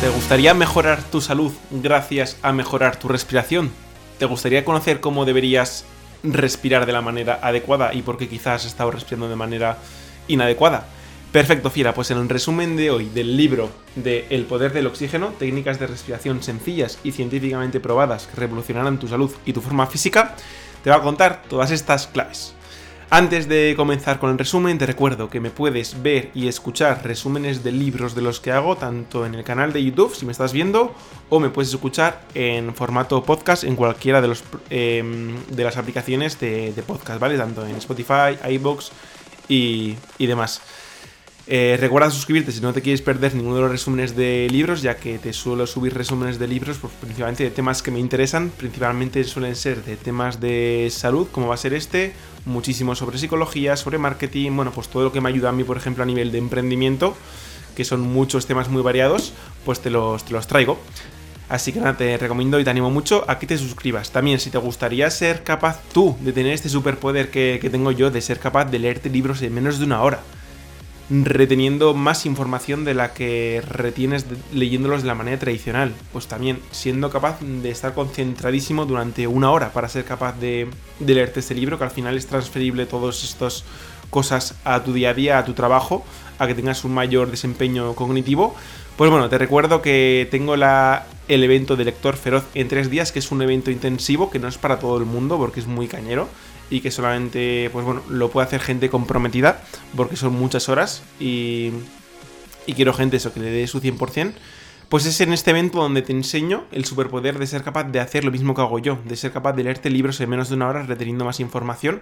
¿Te gustaría mejorar tu salud gracias a mejorar tu respiración? ¿Te gustaría conocer cómo deberías respirar de la manera adecuada y por qué quizás has estado respirando de manera inadecuada? Perfecto, Fiera, pues en el resumen de hoy del libro de El poder del oxígeno, técnicas de respiración sencillas y científicamente probadas que revolucionarán tu salud y tu forma física, te va a contar todas estas claves. Antes de comenzar con el resumen, te recuerdo que me puedes ver y escuchar resúmenes de libros de los que hago, tanto en el canal de YouTube, si me estás viendo, o me puedes escuchar en formato podcast en cualquiera de, los, em, de las aplicaciones de, podcast, ¿vale? Tanto en Spotify, iBox y, y demás. Eh, recuerda suscribirte si no te quieres perder ninguno de los resúmenes de libros, ya que te suelo subir resúmenes de libros, pues, principalmente de temas que me interesan. Principalmente suelen ser de temas de salud, como va a ser este, muchísimo sobre psicología, sobre marketing, bueno, pues todo lo que me ayuda a mí, por ejemplo, a nivel de emprendimiento, que son muchos temas muy variados, pues te los, te los traigo. Así que nada, te recomiendo y te animo mucho a que te suscribas. También, si te gustaría ser capaz tú de tener este superpoder que, que tengo yo, de ser capaz de leerte libros en menos de una hora reteniendo más información de la que retienes leyéndolos de la manera tradicional. Pues también siendo capaz de estar concentradísimo durante una hora para ser capaz de, leerte este libro, que al final es transferible todas estas cosas a tu día a día, a tu trabajo, a que tengas un mayor desempeño cognitivo. Pues bueno, te recuerdo que tengo la, el evento de Lector Feroz en tres días, que es un evento intensivo, que no es para todo el mundo porque es muy cañero y que solamente, pues bueno, lo puede hacer gente comprometida, porque son muchas horas y, y quiero gente eso, que le dé su 100%. Pues es en este evento donde te enseño el superpoder de ser capaz de hacer lo mismo que hago yo, de ser capaz de leerte libros en menos de una hora reteniendo más información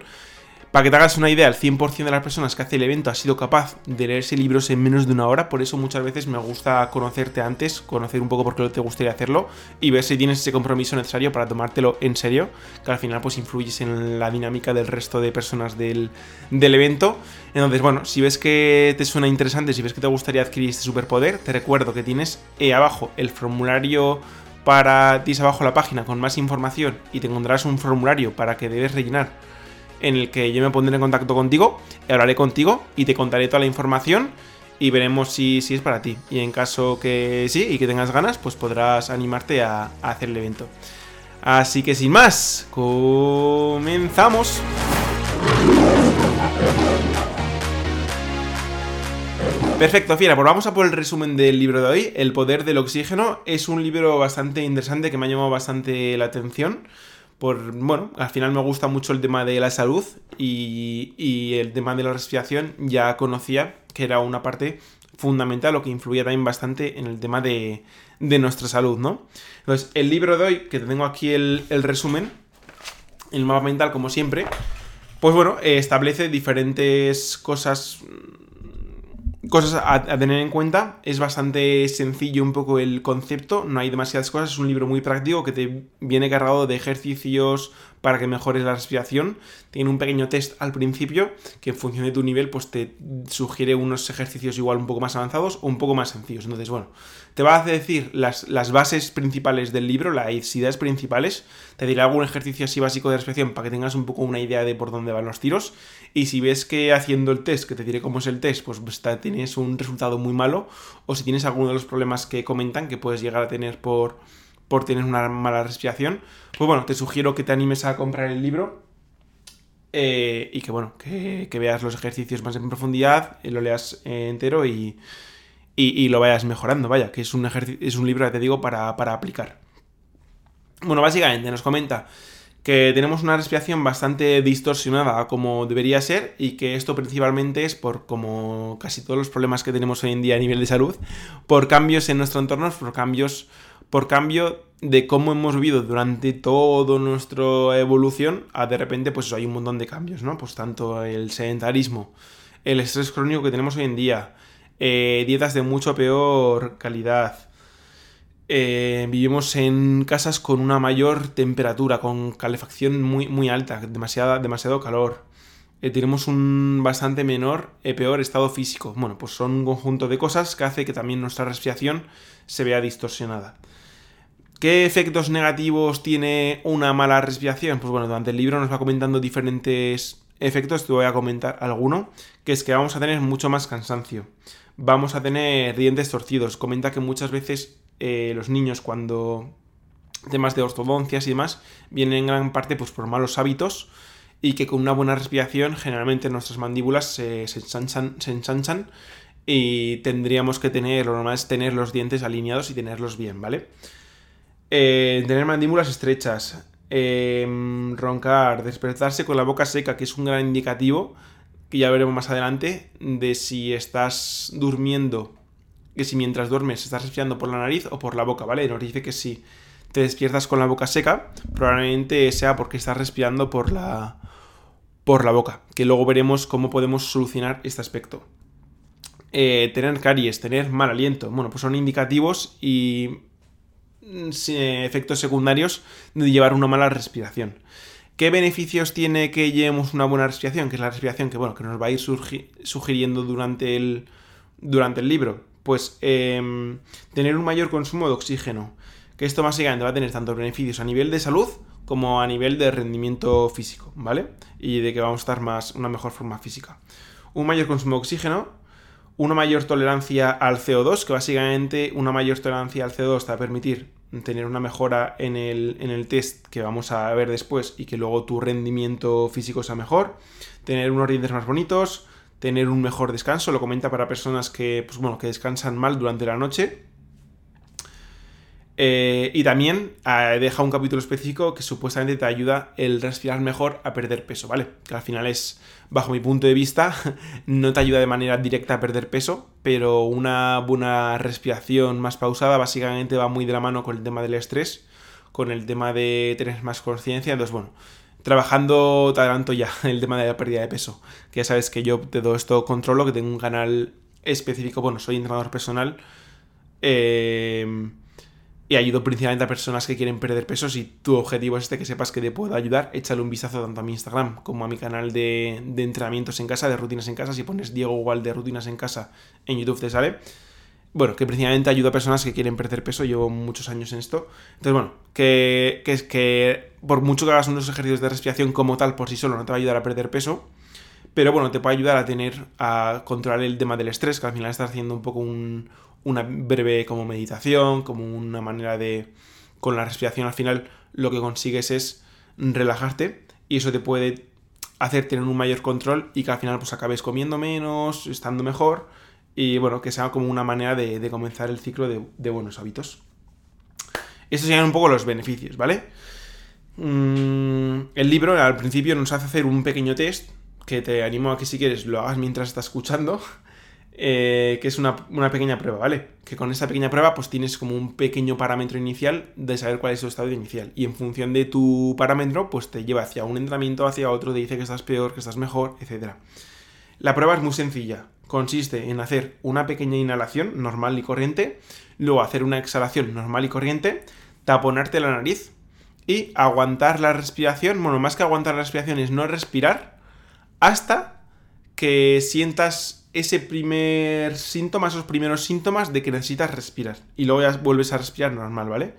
para que te hagas una idea, el 100% de las personas que hace el evento ha sido capaz de leerse libros en menos de una hora, por eso muchas veces me gusta conocerte antes, conocer un poco por qué te gustaría hacerlo y ver si tienes ese compromiso necesario para tomártelo en serio, que al final pues influyes en la dinámica del resto de personas del, evento. Entonces, bueno, si ves que te suena interesante, si ves que te gustaría adquirir este superpoder, te recuerdo que tienes eh, abajo el formulario para ti abajo la página con más información y te encontrarás un formulario para que debes rellenar en el que yo me pondré en contacto contigo, hablaré contigo y te contaré toda la información y veremos si, si es para ti. Y en caso que sí y que tengas ganas, pues podrás animarte a, hacer el evento. Así que sin más, comenzamos. Perfecto, fiera, pues vamos a por el resumen del libro de hoy, El poder del oxígeno. Es un libro bastante interesante que me ha llamado bastante la atención por, bueno, al final me gusta mucho el tema de la salud y, el tema de la respiración ya conocía que era una parte fundamental o que influía también bastante en el tema de, nuestra salud, ¿no? Entonces, el libro de hoy, que tengo aquí el, el resumen, el mapa mental como siempre, pues bueno, establece diferentes cosas Cosas a, tener en cuenta, es bastante sencillo un poco el concepto, no hay demasiadas cosas, es un libro muy práctico que te viene cargado de ejercicios para que mejores la respiración. Tiene un pequeño test al principio que en función de tu nivel pues te sugiere unos ejercicios igual un poco más avanzados o un poco más sencillos. Entonces, bueno, te va a decir las, las bases principales del libro, las ideas principales. Te diré algún ejercicio así básico de respiración para que tengas un poco una idea de por dónde van los tiros. Y si ves que haciendo el test, que te diré cómo es el test, pues, pues tienes un resultado muy malo, o si tienes alguno de los problemas que comentan que puedes llegar a tener por por tener una mala respiración, pues bueno, te sugiero que te animes a comprar el libro eh, y que bueno, que, veas los ejercicios más en profundidad, eh, lo leas entero y, y, lo vayas mejorando, vaya, que es un, es un libro, que te digo, para, para aplicar. Bueno, básicamente nos comenta que tenemos una respiración bastante distorsionada como debería ser y que esto principalmente es por como casi todos los problemas que tenemos hoy en día a nivel de salud, por cambios en nuestro entorno, por cambios por cambio de cómo hemos vivido durante toda nuestra evolución, de repente pues hay un montón de cambios, ¿no? Pues tanto el sedentarismo, el estrés crónico que tenemos hoy en día, eh, dietas de mucho peor calidad, eh, vivimos en casas con una mayor temperatura, con calefacción muy, muy alta, demasiada, demasiado calor. Eh, tenemos un bastante menor, peor estado físico. Bueno, pues son un conjunto de cosas que hace que también nuestra respiración se vea distorsionada. ¿Qué efectos negativos tiene una mala respiración? Pues bueno, durante el libro nos va comentando diferentes efectos, te voy a comentar alguno, que es que vamos a tener mucho más cansancio, vamos a tener dientes torcidos, comenta que muchas veces eh, los niños cuando temas de ortodoncias y demás, vienen en gran parte pues, por malos hábitos y que con una buena respiración generalmente nuestras mandíbulas se, se, ensanchan, y tendríamos que tener, lo normal es tener los dientes alineados y tenerlos bien, ¿vale? Eh, tener mandíbulas estrechas, em, roncar, despertarse con la boca seca, que es un gran indicativo, que ya veremos más adelante, de si estás durmiendo, que si mientras duermes estás respirando por la nariz o por la boca, ¿vale? Nos dice que si te despiertas con la boca seca, probablemente sea porque estás respirando por la, por la boca, que luego veremos cómo podemos solucionar este aspecto. Eh, tener caries, tener mal aliento, bueno, pues son indicativos y mm, efectos secundarios de llevar una mala respiración. ¿Qué beneficios tiene que llevemos una buena respiración? Que es la respiración que, bueno, que nos va a ir sugiriendo durante el, durante el libro. Pues em, tener un mayor consumo de oxígeno, que esto básicamente va a tener tanto beneficios a nivel de salud como a nivel de rendimiento físico, ¿vale? Y de que vamos a estar más, una mejor forma física. Un mayor consumo de oxígeno, una mayor tolerancia al CO2, que básicamente una mayor tolerancia al CO2 te va a permitir tener una mejora en el, en el test que vamos a ver después y que luego tu rendimiento físico sea mejor, tener unos dientes más bonitos, tener un mejor descanso, lo comenta para personas que, pues bueno, que descansan mal durante la noche, eh, y también eh, deja un capítulo específico que supuestamente te ayuda el respirar mejor a perder peso, ¿vale? Que al final es, bajo mi punto de vista, no te ayuda de manera directa a perder peso, pero una buena respiración más pausada básicamente va muy de la mano con el tema del estrés, con el tema de tener más conciencia. Entonces, bueno, trabajando, te adelanto ya el tema de la pérdida de peso, que ya sabes que yo de todo esto controlo, que tengo un canal específico, bueno, soy entrenador personal. Eh, y ayudo principalmente a personas que quieren perder peso. Si tu objetivo es este, que sepas que te puedo ayudar, échale un vistazo tanto a mi Instagram como a mi canal de, entrenamientos en casa, de rutinas en casa. Si pones Diego igual de rutinas en casa en YouTube te sale. Bueno, que principalmente ayuda a personas que quieren perder peso. Llevo muchos años en esto. Entonces, bueno, que, que que por mucho que hagas unos ejercicios de respiración como tal por sí solo no te va a ayudar a perder peso. Pero bueno, te puede ayudar a tener, a controlar el tema del estrés, que al final estás haciendo un poco un, una breve como meditación, como una manera de... Con la respiración al final lo que consigues es relajarte y eso te puede hacer tener un mayor control y que al final pues acabes comiendo menos, estando mejor y bueno, que sea como una manera de, comenzar el ciclo de, buenos hábitos. Estos serían un poco los beneficios, ¿vale? Mm, el libro al principio nos hace hacer un pequeño test que te animo a que si quieres lo hagas mientras estás escuchando eh, que es una, pequeña prueba, ¿vale? Que con esta pequeña prueba pues tienes como un pequeño parámetro inicial de saber cuál es tu estado inicial. Y en función de tu parámetro pues te lleva hacia un entrenamiento, hacia otro, te dice que estás peor, que estás mejor, etc. La prueba es muy sencilla. Consiste en hacer una pequeña inhalación normal y corriente, luego hacer una exhalación normal y corriente, taponarte la nariz y aguantar la respiración. Bueno, más que aguantar la respiración es no respirar hasta que sientas ese primer síntoma, esos primeros síntomas de que necesitas respirar. Y luego ya vuelves a respirar normal, ¿vale?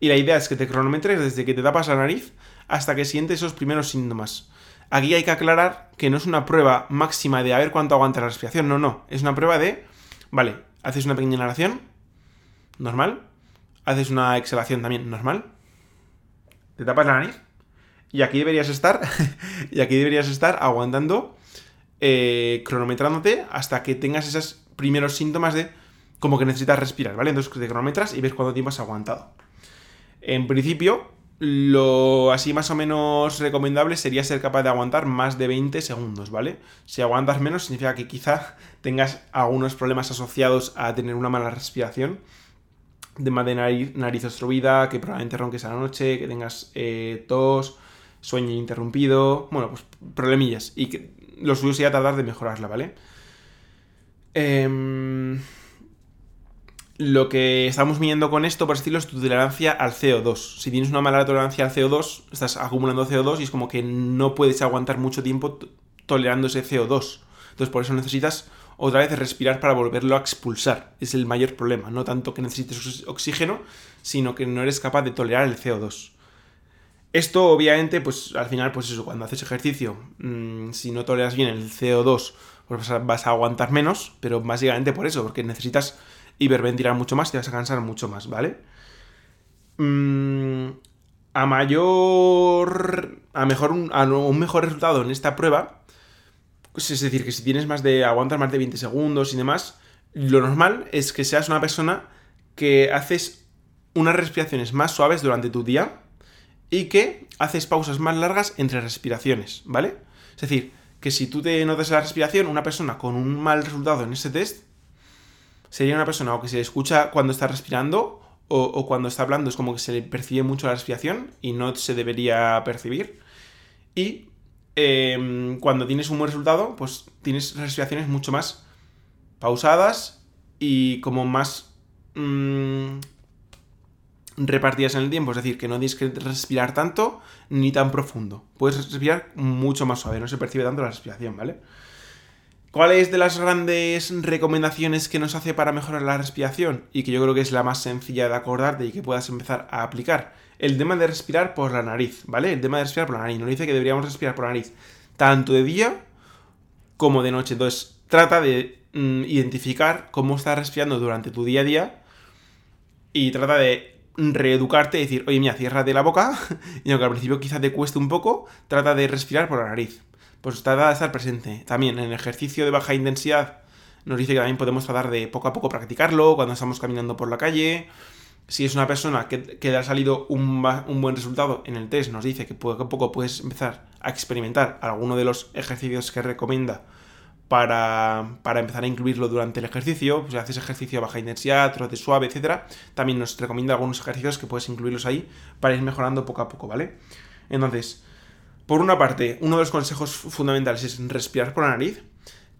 Y la idea es que te cronometres desde que te tapas la nariz hasta que sientes esos primeros síntomas. Aquí hay que aclarar que no es una prueba máxima de a ver cuánto aguanta la respiración, no, no. Es una prueba de, vale, haces una pequeña inhalación, normal. Haces una exhalación también, normal. Te tapas la nariz. Y aquí deberías estar, y aquí deberías estar aguantando eh, cronometrándote hasta que tengas esos primeros síntomas de como que necesitas respirar, ¿vale? Entonces te cronometras y ves cuánto tiempo has aguantado. En principio, lo así más o menos recomendable sería ser capaz de aguantar más de 20 segundos, ¿vale? Si aguantas menos significa que quizá tengas algunos problemas asociados a tener una mala respiración, de de nariz, nariz obstruida, que probablemente ronques a la noche, que tengas eh, tos, sueño interrumpido, bueno, pues problemillas. Y que lo suyo sería tardar de mejorarla, ¿vale? Em, lo que estamos midiendo con esto, por decirlo, es tu tolerancia al CO2. Si tienes una mala tolerancia al CO2, estás acumulando CO2 y es como que no puedes aguantar mucho tiempo tolerando ese CO2. Entonces por eso necesitas otra vez respirar para volverlo a expulsar. Es el mayor problema. No tanto que necesites oxígeno, sino que no eres capaz de tolerar el CO2. Esto, obviamente, pues al final, pues eso, cuando haces ejercicio, mm, si no toleras bien el CO2, pues vas a aguantar menos, pero básicamente por eso, porque necesitas hiperventilar mucho más te vas a cansar mucho más, ¿vale? Mm, a mayor. A mejor a un mejor resultado en esta prueba. Pues es decir, que si tienes más de. aguantas más de 20 segundos y demás. Lo normal es que seas una persona que haces unas respiraciones más suaves durante tu día y que haces pausas más largas entre respiraciones, ¿vale? Es decir, que si tú te notas la respiración, una persona con un mal resultado en ese test sería una persona o que se escucha cuando está respirando o, cuando está hablando es como que se le percibe mucho la respiración y no se debería percibir. Y em, cuando tienes un buen resultado, pues tienes respiraciones mucho más pausadas y como más mm, repartidas en el tiempo, es decir, que no tienes que respirar tanto ni tan profundo. Puedes respirar mucho más suave, no se percibe tanto la respiración, ¿vale? ¿Cuáles de las grandes recomendaciones que nos hace para mejorar la respiración? Y que yo creo que es la más sencilla de acordarte y que puedas empezar a aplicar. El tema de respirar por la nariz, ¿vale? El tema de respirar por la nariz. Nos dice que deberíamos respirar por la nariz tanto de día como de noche. Entonces, trata de mm, identificar cómo estás respirando durante tu día a día y trata de reeducarte y decir, oye, mira, ciérrate la boca y aunque al principio quizás te cueste un poco, trata de respirar por la nariz pues trata de estar presente. También en el ejercicio de baja intensidad nos dice que también podemos tratar de poco a poco practicarlo cuando estamos caminando por la calle. Si es una persona que, que ha salido un, buen resultado en el test, nos dice que poco a poco puedes empezar a experimentar alguno de los ejercicios que recomienda para, para, empezar a incluirlo durante el ejercicio. Pues si haces ejercicio a baja intensidad, trote suave, etc. También nos recomienda algunos ejercicios que puedes incluirlos ahí para ir mejorando poco a poco, ¿vale? Entonces, por una parte, uno de los consejos fundamentales es respirar por la nariz,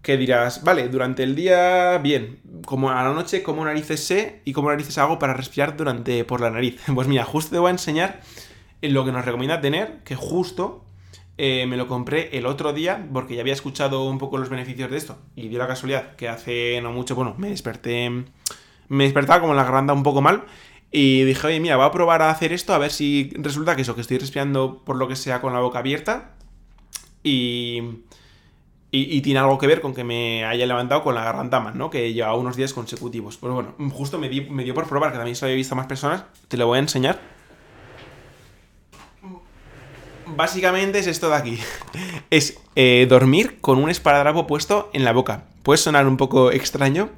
que dirás, vale, durante el día, bien, como a la noche, como narices sé y cómo narices hago para respirar durante por la nariz. Pues mira, justo te voy a enseñar lo que nos recomienda tener, que justo eh, me lo compré el otro día, porque ya había escuchado un poco los beneficios de esto, y dio la casualidad que hace no mucho, bueno, me desperté, me despertaba como la garganta un poco mal, y dije, oye, mira, voy a probar a hacer esto a ver si resulta que eso, que estoy respirando por lo que sea con la boca abierta y, y, tiene algo que ver con que me haya levantado con la garganta más, ¿no? Que lleva unos días consecutivos. Pues bueno, justo me, me dio por probar, que también se había visto más personas. Te lo voy a enseñar. Básicamente es esto de aquí. Es eh, dormir con un esparadrapo puesto en la boca. Puede sonar un poco extraño,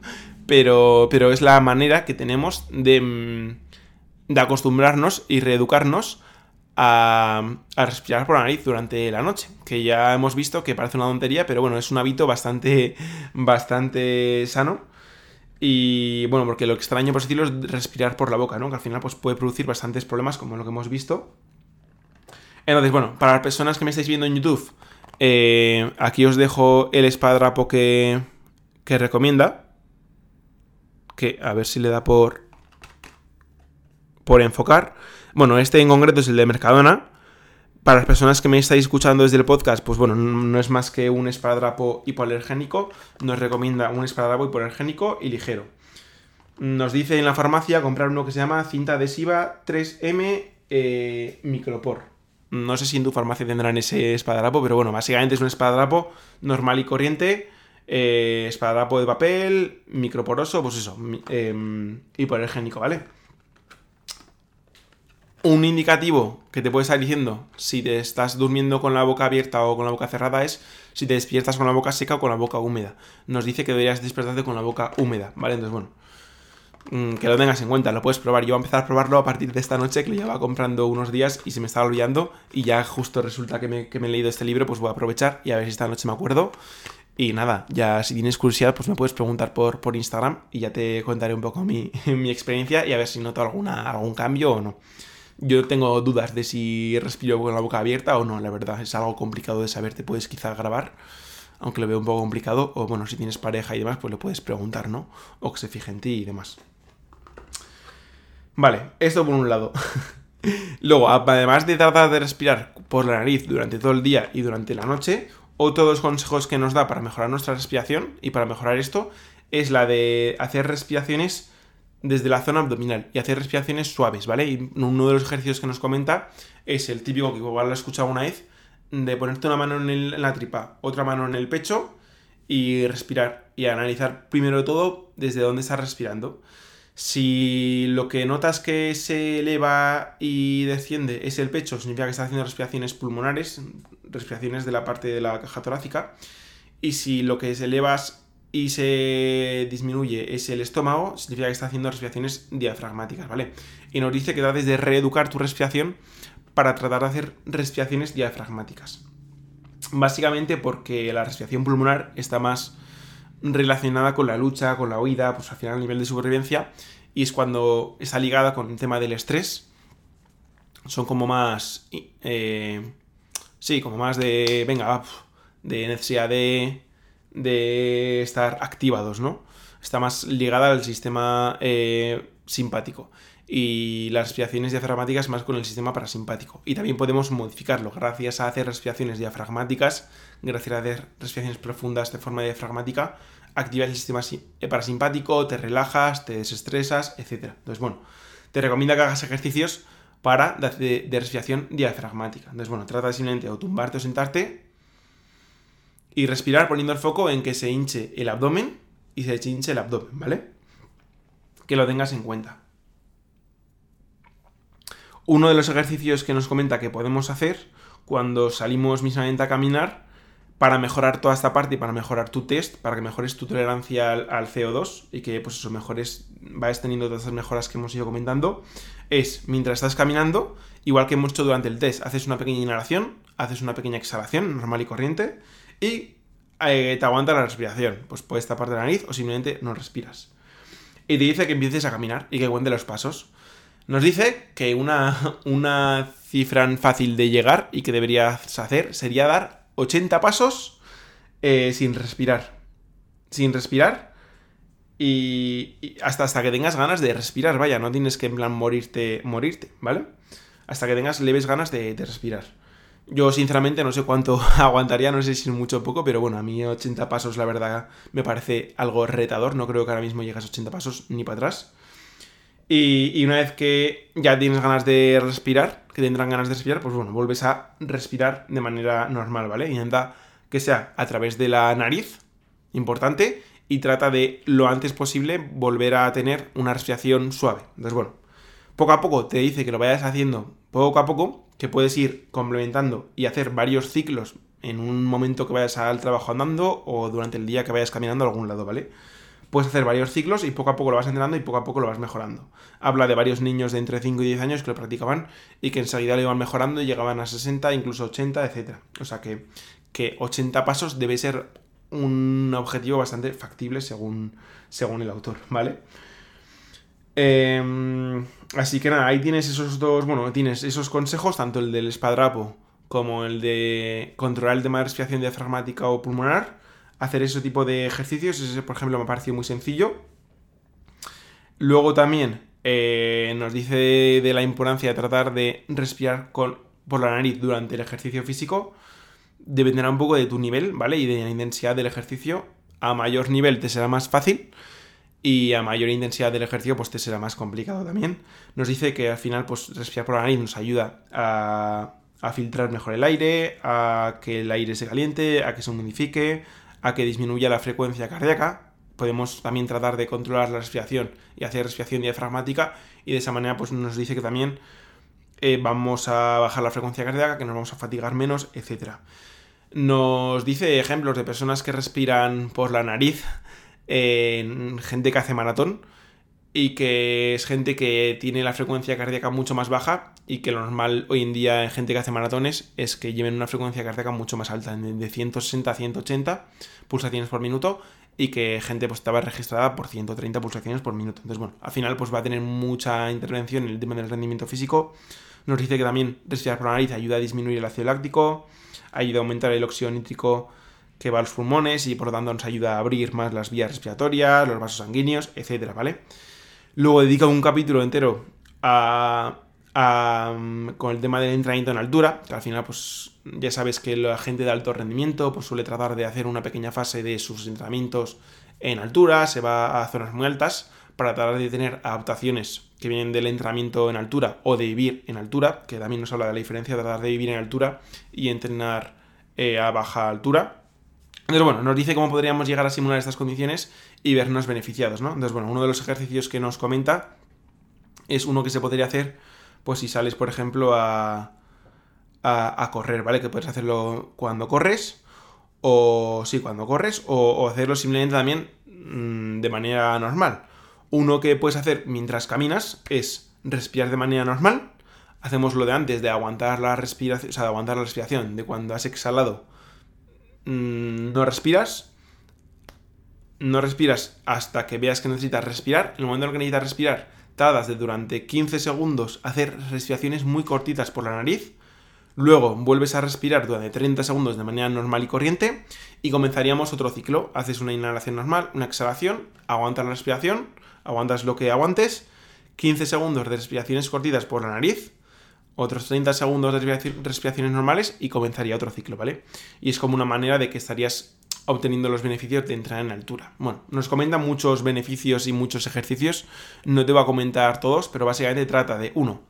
pero, pero es la manera que tenemos de, mm, acostumbrarnos y reeducarnos a, a, respirar por la nariz durante la noche. Que ya hemos visto que parece una tontería, pero bueno, es un hábito bastante, bastante sano. Y bueno, porque lo extraño, por decirlo, es respirar por la boca, ¿no? Que al final pues, puede producir bastantes problemas, como lo que hemos visto. Entonces, bueno, para las personas que me estáis viendo en YouTube, eh, aquí os dejo el espadrapo que, que recomienda. Que a ver si le da por por enfocar. Bueno, este en concreto es el de Mercadona. Para las personas que me estáis escuchando desde el podcast, pues bueno, no es más que un esparadrapo hipoalergénico. Nos recomienda un esparadrapo hipoalergénico y ligero. Nos dice en la farmacia comprar uno que se llama cinta adhesiva 3M eh, Micropor. No sé si en tu farmacia tendrán ese esparadrapo, pero bueno, básicamente es un esparadrapo normal y corriente. Eh, esparadrapo de papel, microporoso, pues eso, eh, ¿vale? un indicativo que te puede estar diciendo si te estás durmiendo con la boca abierta o con la boca cerrada es si te despiertas con la boca seca o con la boca húmeda. Nos dice que deberías despertarte con la boca húmeda, ¿vale? Entonces, bueno, que lo tengas en cuenta, lo puedes probar. Yo voy a empezar a probarlo a partir de esta noche, que lo llevaba comprando unos días y se me estaba olvidando. Y ya justo resulta que me, que me he leído este libro, pues voy a aprovechar y a ver si esta noche me acuerdo. Y nada, ya si tienes curiosidad, pues me puedes preguntar por, por Instagram y ya te contaré un poco mi, mi experiencia y a ver si noto alguna, algún cambio o no. Yo tengo dudas de si respiro con la boca abierta o no, la verdad. Es algo complicado de saber. Te puedes quizá grabar, aunque lo veo un poco complicado. O bueno, si tienes pareja y demás, pues le puedes preguntar, ¿no? O que se fije en ti y demás. Vale, esto por un lado. Luego, además de tratar de respirar por la nariz durante todo el día y durante la noche, otro de los consejos que nos da para mejorar nuestra respiración y para mejorar esto es la de hacer respiraciones desde la zona abdominal y hacer respiraciones suaves, ¿vale? Y uno de los ejercicios que nos comenta es el típico que igual lo he escuchado una vez, de ponerte una mano en, la tripa, otra mano en el pecho y respirar y analizar primero todo desde dónde estás respirando. Si lo que notas que se eleva y desciende es el pecho, significa que estás haciendo respiraciones pulmonares, respiraciones de la parte de la caja torácica. Y si lo que se elevas y se disminuye es el estómago, significa que estás haciendo respiraciones diafragmáticas, ¿vale? Y nos dice que trates de reeducar tu respiración para tratar de hacer respiraciones diafragmáticas. Básicamente porque la respiración pulmonar está más relacionada con la lucha, con la huida, pues al final a nivel de supervivencia, y es cuando está ligada con el tema del estrés. Son como más... Eh, sí, como más de... Venga, de necesidad de, de estar activados, ¿no? Está más ligada al sistema eh, simpático y las respiraciones diafragmáticas más con el sistema parasimpático. Y también podemos modificarlo gracias a hacer respiraciones diafragmáticas, gracias a hacer respiraciones profundas de forma diafragmática, activas el sistema eh, parasimpático, te relajas, te desestresas, etc. Entonces, bueno, te recomiendo que hagas ejercicios para de, respiración diafragmática. Entonces, bueno, trata simplemente o tumbarte o sentarte y respirar poniendo el foco en que se hinche el abdomen y se hinche el abdomen, ¿vale? Que lo tengas en cuenta. Uno de los ejercicios que nos comenta que podemos hacer cuando salimos mismamente a caminar para mejorar toda esta parte y para mejorar tu test, para que mejores tu tolerancia al, CO2 y que pues eso mejores, vayas teniendo todas esas mejoras que hemos ido comentando, es mientras estás caminando, igual que hemos hecho durante el test, haces una pequeña inhalación, haces una pequeña exhalación normal y corriente y eh, te aguanta la respiración. Pues puedes taparte la nariz o simplemente no respiras. Y te dice que empieces a caminar y que cuente los pasos. Nos dice que una, una cifra fácil de llegar y que deberías hacer sería dar 80 pasos eh, sin respirar. Sin respirar. Y, hasta, hasta que tengas ganas de respirar, vaya, no tienes que en plan morirte, morirte, ¿vale? Hasta que tengas leves ganas de, de respirar. Yo sinceramente no sé cuánto aguantaría, no sé si mucho o poco, pero bueno, a mí 80 pasos la verdad me parece algo retador, no creo que ahora mismo llegas a 80 pasos ni para atrás. Y, una vez que ya tienes ganas de respirar, que tendrán ganas de respirar, pues bueno, vuelves a respirar de manera normal, ¿vale? Intenta que sea a través de la nariz, importante, y trata de lo antes posible volver a tener una respiración suave. Entonces, bueno, poco a poco te dice que lo vayas haciendo poco a poco, que puedes ir complementando y hacer varios ciclos en un momento que vayas al trabajo andando o durante el día que vayas caminando a algún lado, ¿vale? Puedes hacer varios ciclos y poco a poco lo vas entrenando y poco a poco lo vas mejorando. Habla de varios niños de entre 5 y 10 años que lo practicaban y que enseguida lo iban mejorando y llegaban a 60, incluso 80, etc. O sea que, que 80 pasos debe ser un objetivo bastante factible según, según el autor, ¿vale? Em, así que nada, ahí tienes esos dos, bueno, tienes esos consejos, tanto el del espadrapo como el de controlar el tema de respiración diafragmática o pulmonar hacer ese tipo de ejercicios. Ese, por ejemplo, me ha parecido muy sencillo. Luego también eh, nos dice de, la importancia de tratar de respirar con, por la nariz durante el ejercicio físico. Dependerá un poco de tu nivel, ¿vale? Y de la intensidad del ejercicio. A mayor nivel te será más fácil y a mayor intensidad del ejercicio pues te será más complicado también. Nos dice que al final pues respirar por la nariz nos ayuda a, a filtrar mejor el aire, a que el aire se caliente, a que se humidifique, a que disminuya la frecuencia cardíaca. Podemos también tratar de controlar la respiración y hacer respiración diafragmática y de esa manera pues nos dice que también eh, vamos a bajar la frecuencia cardíaca, que nos vamos a fatigar menos, etc. Nos dice ejemplos de personas que respiran por la nariz en gente que hace maratón y que es gente que tiene la frecuencia cardíaca mucho más baja y que lo normal hoy en día en gente que hace maratones es que lleven una frecuencia cardíaca mucho más alta, de 160 a 180 pulsaciones por minuto y que gente pues estaba registrada por 130 pulsaciones por minuto. Entonces, bueno, al final pues va a tener mucha intervención en el tema del rendimiento físico. Nos dice que también respirar por la nariz ayuda a disminuir el ácido láctico, ayuda a aumentar el óxido nítrico que va a los pulmones y por lo tanto nos ayuda a abrir más las vías respiratorias, los vasos sanguíneos, etcétera, ¿vale? Luego dedica un capítulo entero a, con el tema del entrenamiento en altura, que al final pues ya sabes que la gente de alto rendimiento pues suele tratar de hacer una pequeña fase de sus entrenamientos en altura, se va a zonas muy altas para tratar de tener adaptaciones que vienen del entrenamiento en altura o de vivir en altura, que también nos habla de la diferencia de tratar de vivir en altura y entrenar eh, a baja altura. Entonces, bueno, nos dice cómo podríamos llegar a simular estas condiciones y vernos beneficiados, ¿no? Entonces, bueno, uno de los ejercicios que nos comenta es uno que se podría hacer, pues si sales, por ejemplo, a, a, correr, ¿vale? Que puedes hacerlo cuando corres, o sí, cuando corres, o, hacerlo simplemente también mm, de manera normal. Uno que puedes hacer mientras caminas es respirar de manera normal. Hacemos lo de antes, de aguantar la respiración, o sea, de aguantar la respiración, de cuando has exhalado Mm, no respiras. No respiras hasta que veas que necesitas respirar. En el momento en el que necesitas respirar, de durante 15 segundos hacer respiraciones muy cortitas por la nariz. Luego vuelves a respirar durante 30 segundos de manera normal y corriente y comenzaríamos otro ciclo. Haces una inhalación normal, una exhalación, aguantas la respiración, aguantas lo que aguantes, 15 segundos de respiraciones cortitas por la nariz, otros 30 segundos de respiraciones normales y comenzaría otro ciclo, ¿vale? Y es como una manera de que estarías obteniendo los beneficios de entrar en altura. Bueno, nos comenta muchos beneficios y muchos ejercicios, no te voy a comentar todos, pero básicamente trata de, uno,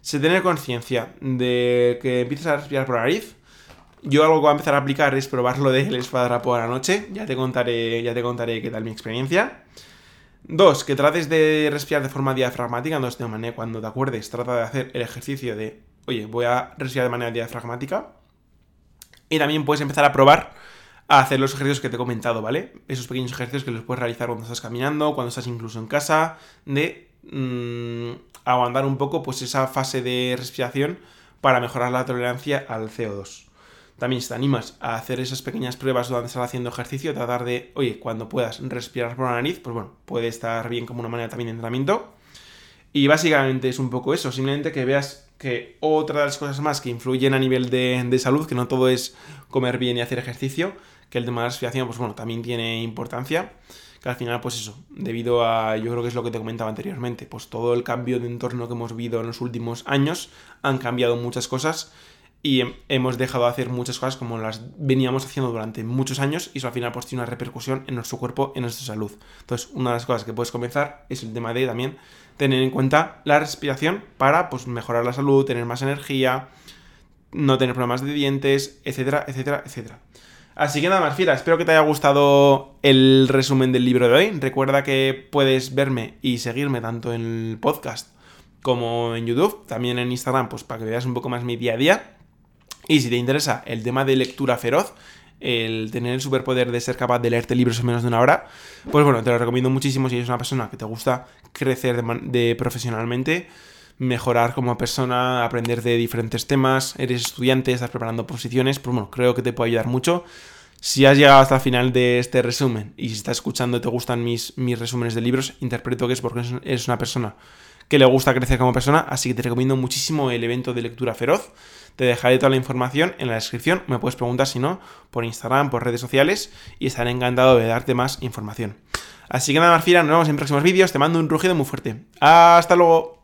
se tener conciencia de que empiezas a respirar por la nariz. Yo algo que voy a empezar a aplicar es probarlo de el espadrapo a la noche, ya te contaré, ya te contaré qué tal mi experiencia. Dos, que trates de respirar de forma diafragmática, entonces de manera cuando te acuerdes, trata de hacer el ejercicio de, oye, voy a respirar de manera diafragmática. Y también puedes empezar a probar a hacer los ejercicios que te he comentado, ¿vale? Esos pequeños ejercicios que los puedes realizar cuando estás caminando, cuando estás incluso en casa, de mmm, aguantar un poco pues esa fase de respiración para mejorar la tolerancia al CO2. También si te animas a hacer esas pequeñas pruebas donde estás haciendo ejercicio, tratar de, oye, cuando puedas respirar por la nariz, pues bueno, puede estar bien como una manera también de entrenamiento. Y básicamente es un poco eso, simplemente que veas que otra de las cosas más que influyen a nivel de, salud, que no todo es comer bien y hacer ejercicio, que el tema de la respiración, pues bueno, también tiene importancia. Que al final, pues eso, debido a, yo creo que es lo que te comentaba anteriormente, pues todo el cambio de entorno que hemos vivido en los últimos años, han cambiado muchas cosas y hemos dejado de hacer muchas cosas como las veníamos haciendo durante muchos años y eso al final pues tiene una repercusión en nuestro cuerpo, en nuestra salud. Entonces, una de las cosas que puedes comenzar es el tema de también tener en cuenta la respiración para pues mejorar la salud, tener más energía, no tener problemas de dientes, etcétera, etcétera, etcétera. Así que nada más, fiera, espero que te haya gustado el resumen del libro de hoy. Recuerda que puedes verme y seguirme tanto en el podcast como en YouTube, también en Instagram, pues para que veas un poco más mi día a día. Y si te interesa el tema de lectura feroz, el tener el superpoder de ser capaz de leerte libros en menos de una hora, pues bueno, te lo recomiendo muchísimo si eres una persona que te gusta crecer de, profesionalmente, mejorar como persona, aprender de diferentes temas, eres estudiante, estás preparando posiciones, pues bueno, creo que te puede ayudar mucho. Si has llegado hasta el final de este resumen y si estás escuchando y te gustan mis, mis resúmenes de libros, interpreto que es porque eres una persona que le gusta crecer como persona, así que te recomiendo muchísimo el evento de lectura feroz. Te dejaré toda la información en la descripción, me puedes preguntar si no, por Instagram, por redes sociales, y estaré encantado de darte más información. Así que nada más, Fira, nos vemos en próximos vídeos, te mando un rugido muy fuerte. ¡Hasta luego!